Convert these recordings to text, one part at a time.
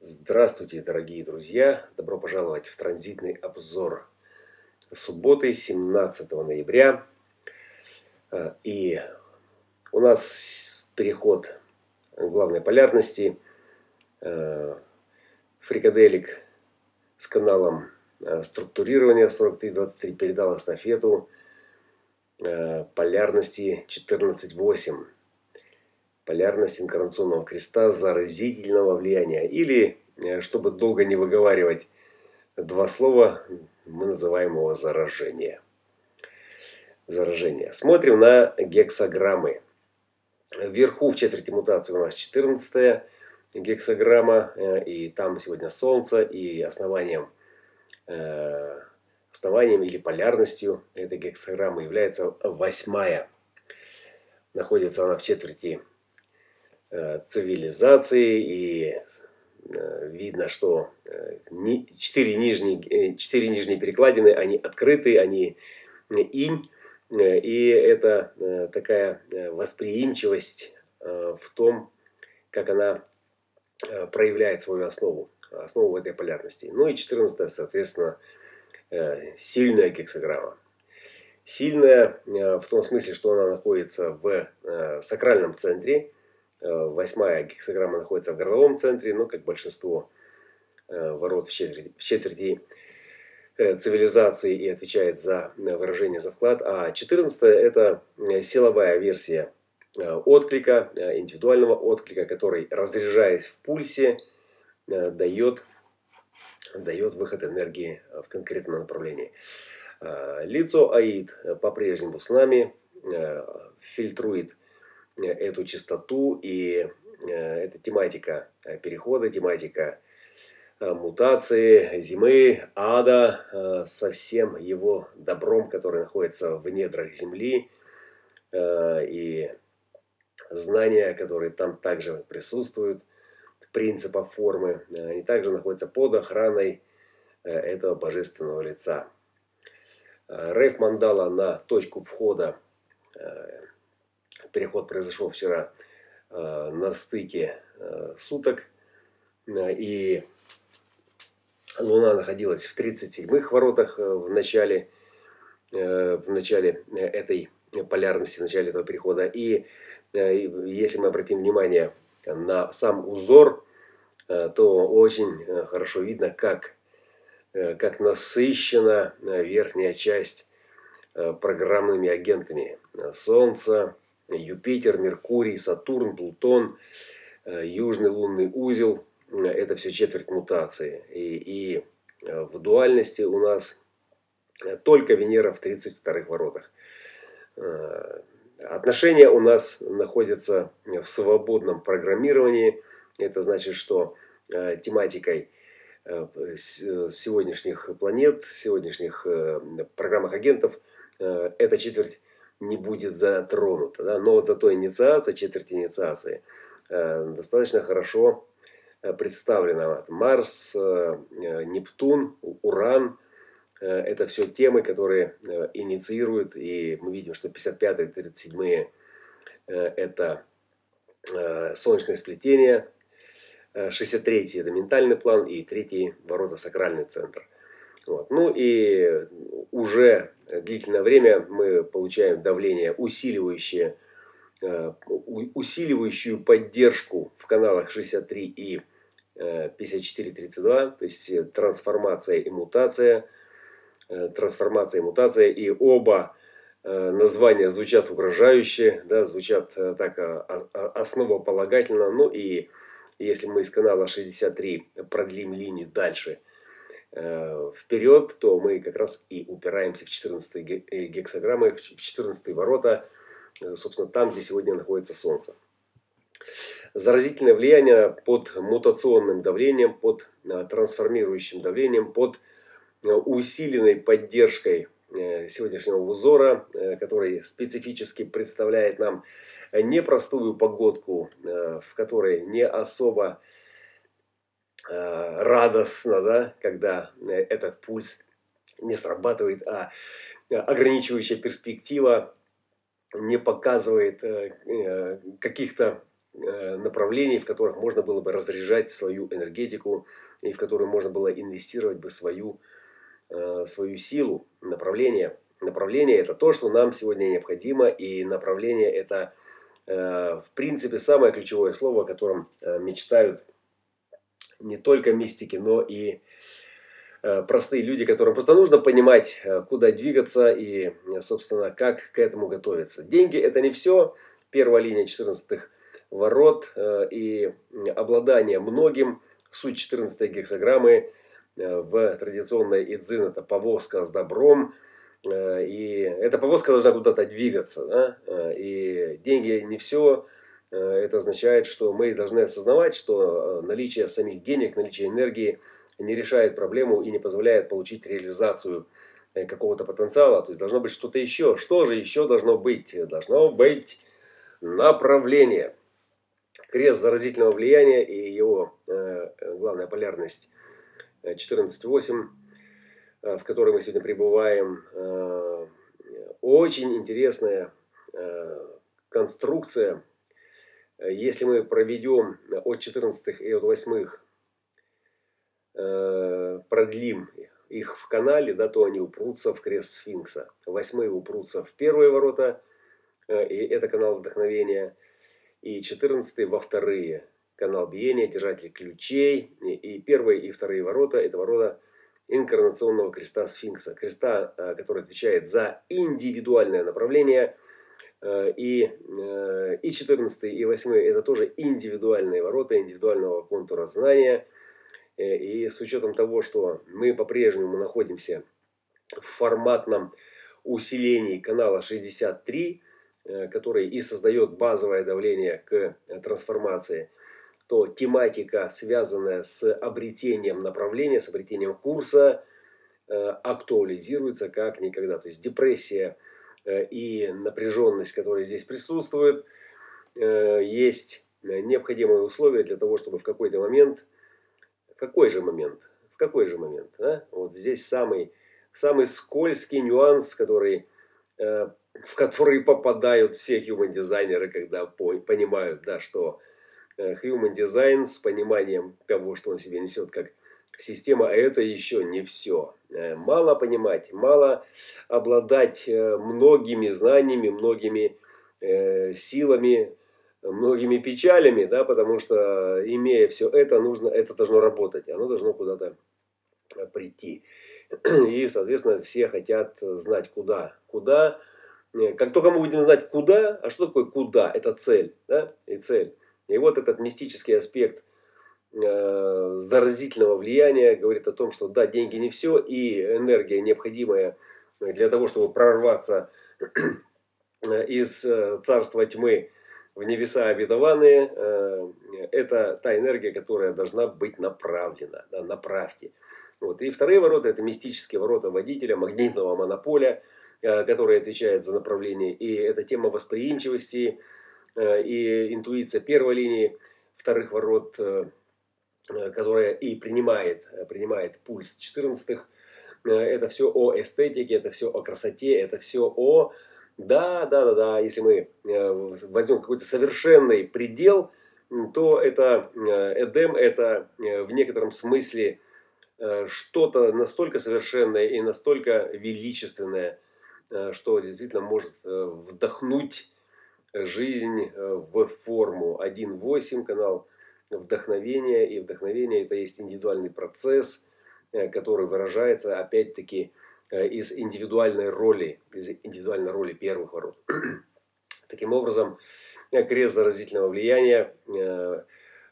Здравствуйте, дорогие друзья! Добро пожаловать в транзитный обзор субботы, 17 ноября. Э, и у нас переход главной полярности. Э, фрикаделик с каналом э, структурирования 4323 передал эстафету полярности 14.8 полярность инкарнационного креста заразительного влияния. Или, э, чтобы долго не выговаривать два слова, мы называем его заражение. Заражение. Смотрим на гексограммы. Вверху в четверти мутации у нас 14 гексограмма. Э, и там сегодня Солнце. И основанием, э, основанием или полярностью этой гексограммы является восьмая. Находится она в четверти цивилизации и э, видно, что э, четыре нижние, четыре нижние перекладины, они открыты, они инь, и это такая восприимчивость в том, как она проявляет свою основу, основу этой полярности. Ну и 14 соответственно, сильная гексограмма. Сильная в том смысле, что она находится в сакральном центре, Э, восьмая гексограмма находится в горловом центре, но как большинство э, ворот в четверти, в четверти э, цивилизации и отвечает за выражение за вклад. А 14 это силовая версия отклика, индивидуального отклика, который, разряжаясь в пульсе, дает, дает выход энергии в конкретном направлении. Лицо Аид по-прежнему с нами, фильтрует эту частоту и э, эта тематика э, перехода, тематика э, мутации, зимы, ада со всем его добром, который находится в недрах Земли, и знания, которые там также присутствуют, принципов формы, они также находятся под охраной этого божественного лица. Рейф Мандала на точку входа Переход произошел вчера э, на стыке э, суток. Э, и Луна находилась в 37-х воротах в начале, в начале этой полярности, в начале этого перехода. И если мы обратим внимание на сам узор, то очень хорошо видно, как, как насыщена верхняя часть программными агентами Солнца, Юпитер, Меркурий, Сатурн, Плутон, э, Южный лунный узел – это все четверть мутации. И, и э, в дуальности у нас э, только Венера в 32 воротах. Отношения у нас находятся в свободном программировании. Это значит, что тематикой сегодняшних планет, сегодняшних программных агентов эта четверть не будет затронута. Да? Но вот зато инициация, четверть инициации э, достаточно хорошо э, представлена. Марс, э, Нептун, Уран – это все темы, которые инициируют, и мы видим, что 55-е, 37-е – это солнечное сплетение, 63-й – это ментальный план, и 3-й – ворота сакральный центр – вот. Ну и уже длительное время мы получаем давление, усиливающее, э, усиливающую поддержку в каналах 63 и 5432, э, то есть трансформация и мутация, э, трансформация и мутация, и оба названия звучат угрожающе, да, звучат так основополагательно, ну и если мы из канала 63 продлим линию дальше – Э, вперед, то мы как раз и упираемся в 14 э, гексограммы, в 14 ворота, э, собственно, там, где сегодня находится Солнце. Заразительное влияние под мутационным давлением, под трансформирующим давлением, под усиленной поддержкой сегодняшнего узора, который специфически представляет нам непростую погодку, в которой не особо Э, радостно, да, когда э, этот пульс не срабатывает, а э, ограничивающая перспектива не показывает каких-то направлений, в которых можно было бы разряжать свою энергетику и в которые можно было инвестировать бы свою, свою силу, направление. Направление это то, что нам сегодня необходимо, и направление это в принципе самое ключевое слово, о котором мечтают не только мистики, но и Э, простые люди, которым просто нужно понимать, э, куда двигаться и, собственно, как к этому готовиться. Деньги это не все. Первая линия 14 ворот э, и обладание многим. Суть 14 гексограммы в традиционной идзин это повозка с добром. И эта повозка должна куда-то двигаться. Да? И деньги не все. Это означает, что мы должны осознавать, что наличие самих денег, наличие энергии – не решает проблему и не позволяет получить реализацию э, какого-то потенциала. То есть должно быть что-то еще. Что же еще должно быть? Должно быть направление. Крест заразительного влияния и его э, главная полярность 14.8, э, в которой мы сегодня пребываем. Э, очень интересная э, конструкция. Если мы проведем от 14 и от 8 Э, продлим их в канале, да, то они упрутся в крест сфинкса. Восьмые упрутся в первые ворота, э, и это канал вдохновения. И четырнадцатый во вторые. Канал биения, держатель ключей. И первые и вторые ворота – это ворота инкарнационного креста сфинкса. Креста, э, который отвечает за индивидуальное направление. И, и 14 и 8 это тоже индивидуальные ворота, индивидуального контура знания – Э, и с учетом того, что мы по-прежнему находимся в форматном усилении канала 63, э, который и создает базовое давление к трансформации, то тематика, связанная с обретением направления, с обретением курса, э, актуализируется как никогда. То есть депрессия и напряженность, которые здесь присутствуют, есть необходимые условия для того, чтобы в какой-то момент – какой же момент? В какой же момент? А? Вот здесь самый, самый скользкий нюанс, который, э, в который попадают все human дизайнеры, когда по, понимают, да, что э, human design с пониманием того, что он себе несет как система, а это еще не все. Э, мало понимать, мало обладать э, многими знаниями, многими э, силами, многими печалями, да, потому что имея все это, нужно, это должно работать, оно должно куда-то прийти. И, соответственно, все хотят знать куда. Куда. Как только мы будем знать куда, а что такое куда? Это цель, да, и цель. И вот этот мистический аспект заразительного влияния говорит о том, что да, деньги не все, и энергия необходимая для того, чтобы прорваться из царства тьмы в небеса обетованные, э, это та энергия, которая должна быть направлена, да, направьте. Вот. И вторые ворота, это мистические ворота водителя, магнитного монополя, э, который отвечает за направление. И это тема восприимчивости э, и интуиция первой линии, вторых ворот, которая и принимает, принимает пульс 14 это все о эстетике, это все о красоте, это все о да, да, да, да, если мы э, возьмем какой-то совершенный предел, то это э, Эдем, это э, в некотором смысле что-то настолько совершенное и настолько величественное, что действительно может вдохнуть жизнь в форму 1.8, канал вдохновения. И вдохновение это есть индивидуальный процесс, который выражается опять-таки Э, из индивидуальной роли, из индивидуальной роли первых ворот. Таким образом, э, крест заразительного влияния, э,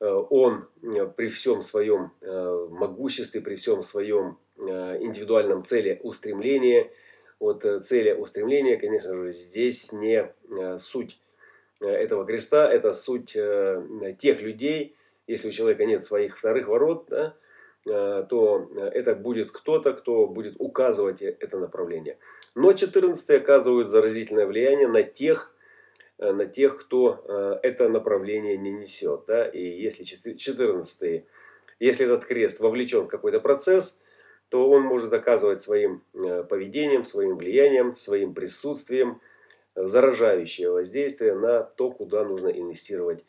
он при всем своем могуществе, при всем своем индивидуальном целе устремления, вот цели устремления, конечно же, здесь не суть этого креста, это суть тех людей, если у человека нет своих вторых ворот, да, Э, то э, это будет кто-то, кто будет указывать это направление. Но 14 оказывают заразительное влияние на тех, э, на тех, кто это направление не несет. Да? И если 14, если этот крест вовлечен в какой-то процесс, то он может оказывать своим поведением, своим влиянием, своим присутствием заражающее воздействие на то, куда нужно инвестировать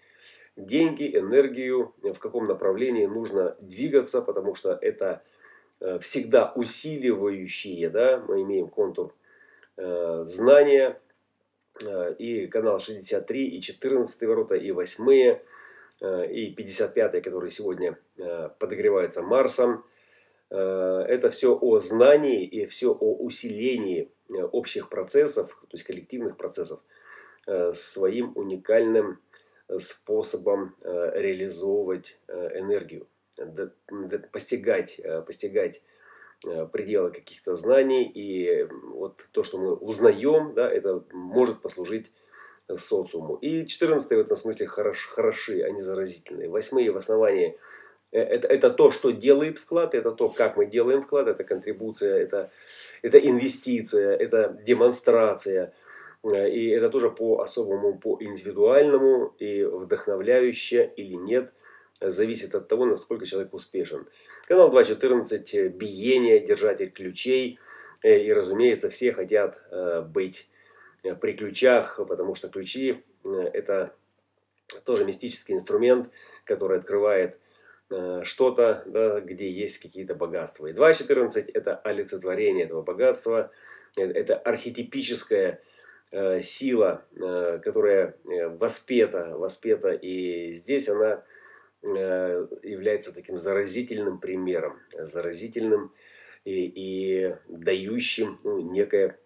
деньги, энергию, в каком направлении нужно двигаться, потому что это всегда усиливающие, да, мы имеем контур знания, и канал 63, и 14 ворота, и 8, и 55, которые сегодня подогреваются Марсом. Это все о знании и все о усилении общих процессов, то есть коллективных процессов, своим уникальным способом э, реализовывать э, энергию, постигать, э, постигать пределы каких-то знаний. И вот то, что мы узнаем, да, это может послужить социуму. И 14 в этом смысле хорош, хороши, они заразительные. Восьмые в основании это, это то, что делает вклад, это то, как мы делаем вклад, это контрибуция, это, это инвестиция, это демонстрация – и это тоже по особому, по индивидуальному и вдохновляюще или нет, зависит от того, насколько человек успешен. Канал 2.14, э, биение, держатель ключей. Э, и, разумеется, все хотят быть при ключах, потому что ключи это тоже мистический инструмент, который открывает что-то, да, где есть какие-то богатства. И 2.14 это олицетворение этого богатства, это архетипическое Э, сила, э, которая э, воспета, воспета, и здесь она является таким заразительным примером, заразительным и, и дающим ну, некое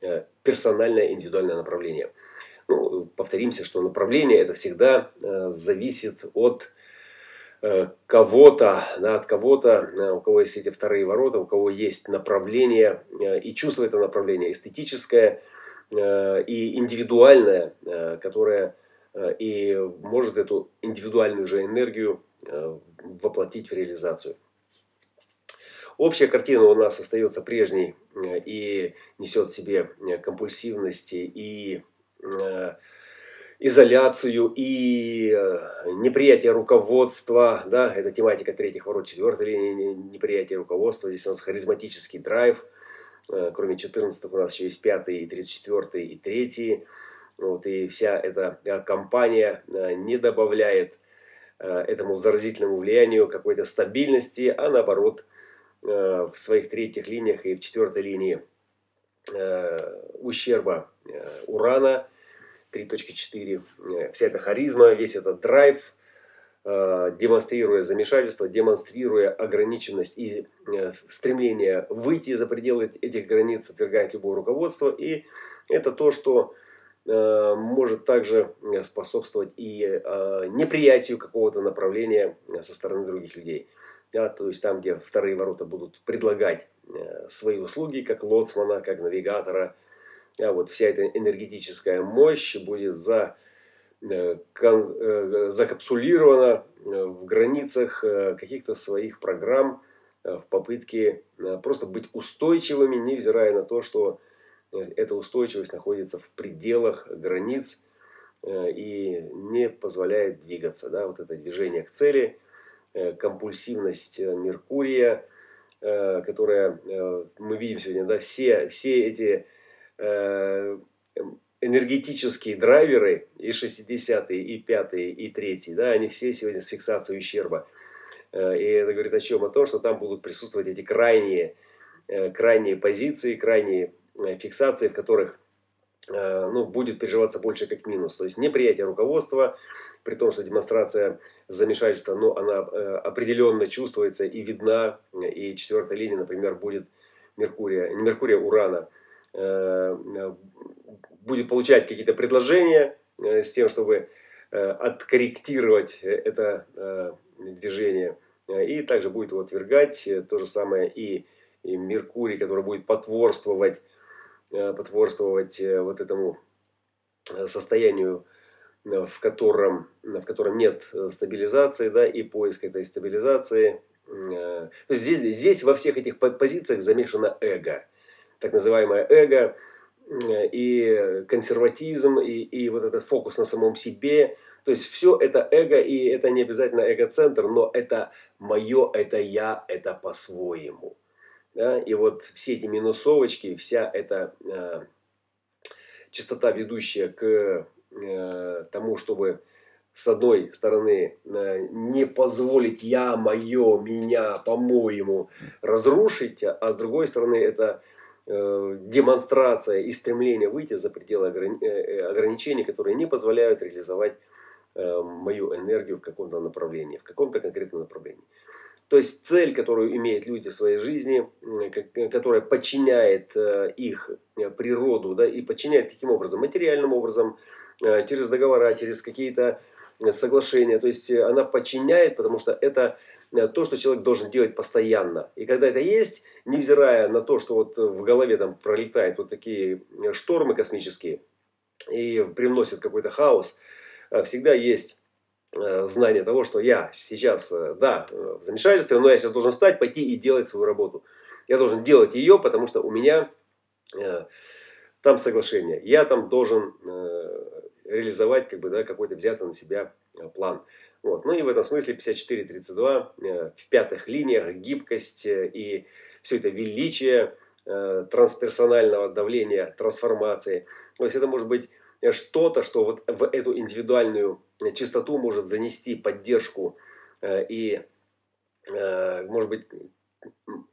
персональное индивидуальное направление. Ну, повторимся, что направление это всегда зависит от кого-то, да, от кого-то, у кого есть эти вторые ворота, у кого есть направление и чувство это направление эстетическое – Э, и индивидуальное, э, которое э, и может эту индивидуальную же энергию воплотить в реализацию. Общая картина у нас остается прежней и несет в себе компульсивности и изоляцию и неприятие руководства, да, это тематика третьих ворот, четвертой линии, неприятие руководства, здесь у нас харизматический драйв – Э, кроме 14 у нас еще есть 5 и 34 и 3. Вот, и вся эта э, компания э, не добавляет этому заразительному влиянию какой-то стабильности, а наоборот в своих третьих линиях и в четвертой линии ущерба урана 3.4. Вся эта харизма, весь этот драйв – Э, демонстрируя замешательство, демонстрируя ограниченность и э, стремление выйти за пределы этих границ, отвергает любое руководство. И это то, что э, может также способствовать и неприятию какого-то направления со стороны других людей. Да, то есть там, где вторые ворота будут предлагать свои услуги, как лоцмана, как навигатора, а вот вся эта энергетическая мощь будет за Э, э, закапсулирована э, в границах каких-то своих программ в попытке просто быть устойчивыми, невзирая на то, что эта устойчивость находится в пределах границ и не позволяет двигаться. Да, вот это движение к цели, компульсивность Меркурия, которая мы видим сегодня, да, все, все эти энергетические драйверы, и 60-е, и 5-е, и 3 да, они все сегодня с фиксацией ущерба. Э, и это говорит о чем? О том, что там будут присутствовать эти крайние, э, крайние позиции, крайние э, фиксации, в которых ну, будет переживаться больше как минус. То есть неприятие руководства, при том, что демонстрация замешательства, ну, она определенно чувствуется и видна. И четвертая линия, например, будет Меркурия, не Меркурия, Урана – Э, будет получать какие-то предложения э, с тем, чтобы э, откорректировать это движение. И также будет его отвергать. То же самое и, и Меркурий, который будет потворствовать, потворствовать вот этому состоянию, в котором, в котором нет стабилизации да, и поиск этой стабилизации. Здесь, здесь во всех этих позициях замешано эго так называемое эго, и консерватизм, и, и вот этот фокус на самом себе. То есть все это эго, и это не обязательно эго-центр, но это мое, это я, это по-своему. Да? И вот все эти минусовочки, вся эта э, частота, ведущая к э, тому, чтобы с одной стороны, э, не позволить я, мое, меня, по-моему, разрушить, а с другой стороны, это э, демонстрация и стремление выйти за пределы э, ограничений, которые не позволяют реализовать мою энергию в каком-то направлении, в каком-то конкретном направлении. То есть цель, которую имеют люди в своей жизни, которая подчиняет их природу да, и подчиняет каким образом? Материальным образом, через договора, через какие-то соглашения. То есть э, она подчиняет, потому что это э, то, что человек должен делать постоянно. И когда это есть, невзирая на то, что вот в голове там пролетают вот такие э, штормы космические и привносят какой-то хаос, всегда есть знание того, что я сейчас, да, в замешательстве, но я сейчас должен встать, пойти и делать свою работу. Я должен делать ее, потому что у меня там соглашение. Я там должен реализовать как бы, да, какой-то взятый на себя э, план. Вот. Ну и в этом смысле 54-32 э, в пятых линиях гибкость э, и все это величие трансперсонального давления, трансформации. То есть это может быть что-то, что вот в эту индивидуальную чистоту может занести поддержку и, может быть,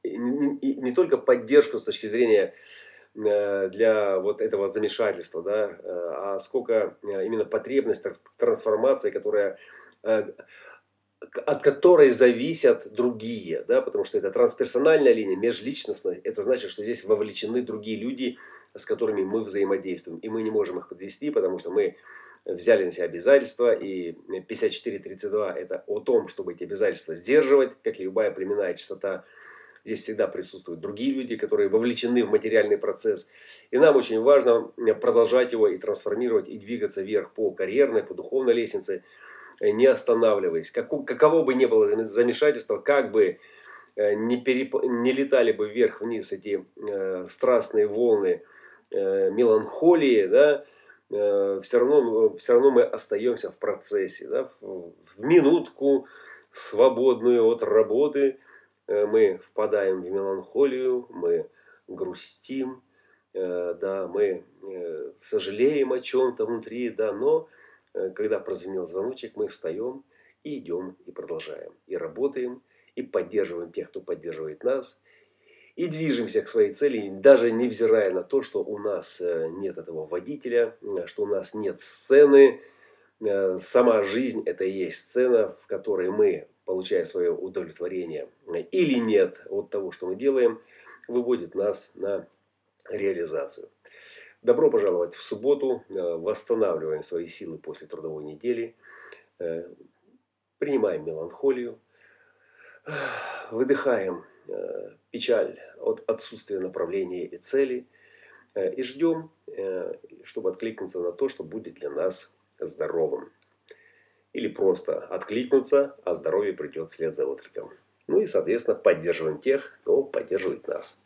не только поддержку с точки зрения Э, для вот этого замешательства, да, э, а сколько э, именно потребность трансформации, которая от которой зависят другие, да, потому что это трансперсональная линия, межличностная, это значит, что здесь вовлечены другие люди, с которыми мы взаимодействуем, и мы не можем их подвести, потому что мы взяли на себя обязательства, и 54.32 это о том, чтобы эти обязательства сдерживать, как и любая племенная частота, Здесь всегда присутствуют другие люди, которые вовлечены в материальный процесс. И нам очень важно продолжать его и трансформировать, и двигаться вверх по карьерной, по духовной лестнице, э, не останавливаясь. каково бы ни было замешательство, как бы э, не, переп... не летали бы вверх-вниз эти э, страстные волны э, меланхолии, да, э, все, равно, все равно мы остаемся в процессе, да, в, минутку свободную от работы – Э, мы впадаем в меланхолию, мы грустим, э, да, мы э, сожалеем о чем-то внутри, да, но когда прозвенел звоночек, мы встаем и идем, и продолжаем, и работаем, и поддерживаем тех, кто поддерживает нас, и движемся к своей цели, даже невзирая на то, что у нас нет этого водителя, что у нас нет сцены, сама жизнь это и есть сцена, в которой мы получая свое удовлетворение или нет от того, что мы делаем, выводит нас на реализацию. Добро пожаловать в субботу. Э, восстанавливаем свои силы после трудовой недели. Э, принимаем меланхолию. Выдыхаем э, печаль от отсутствия направления и цели. И ждем, чтобы откликнуться на то, что будет для нас здоровым. Или просто откликнуться, а здоровье придет вслед за откликом. Ну и, соответственно, поддерживаем тех, кто поддерживает нас.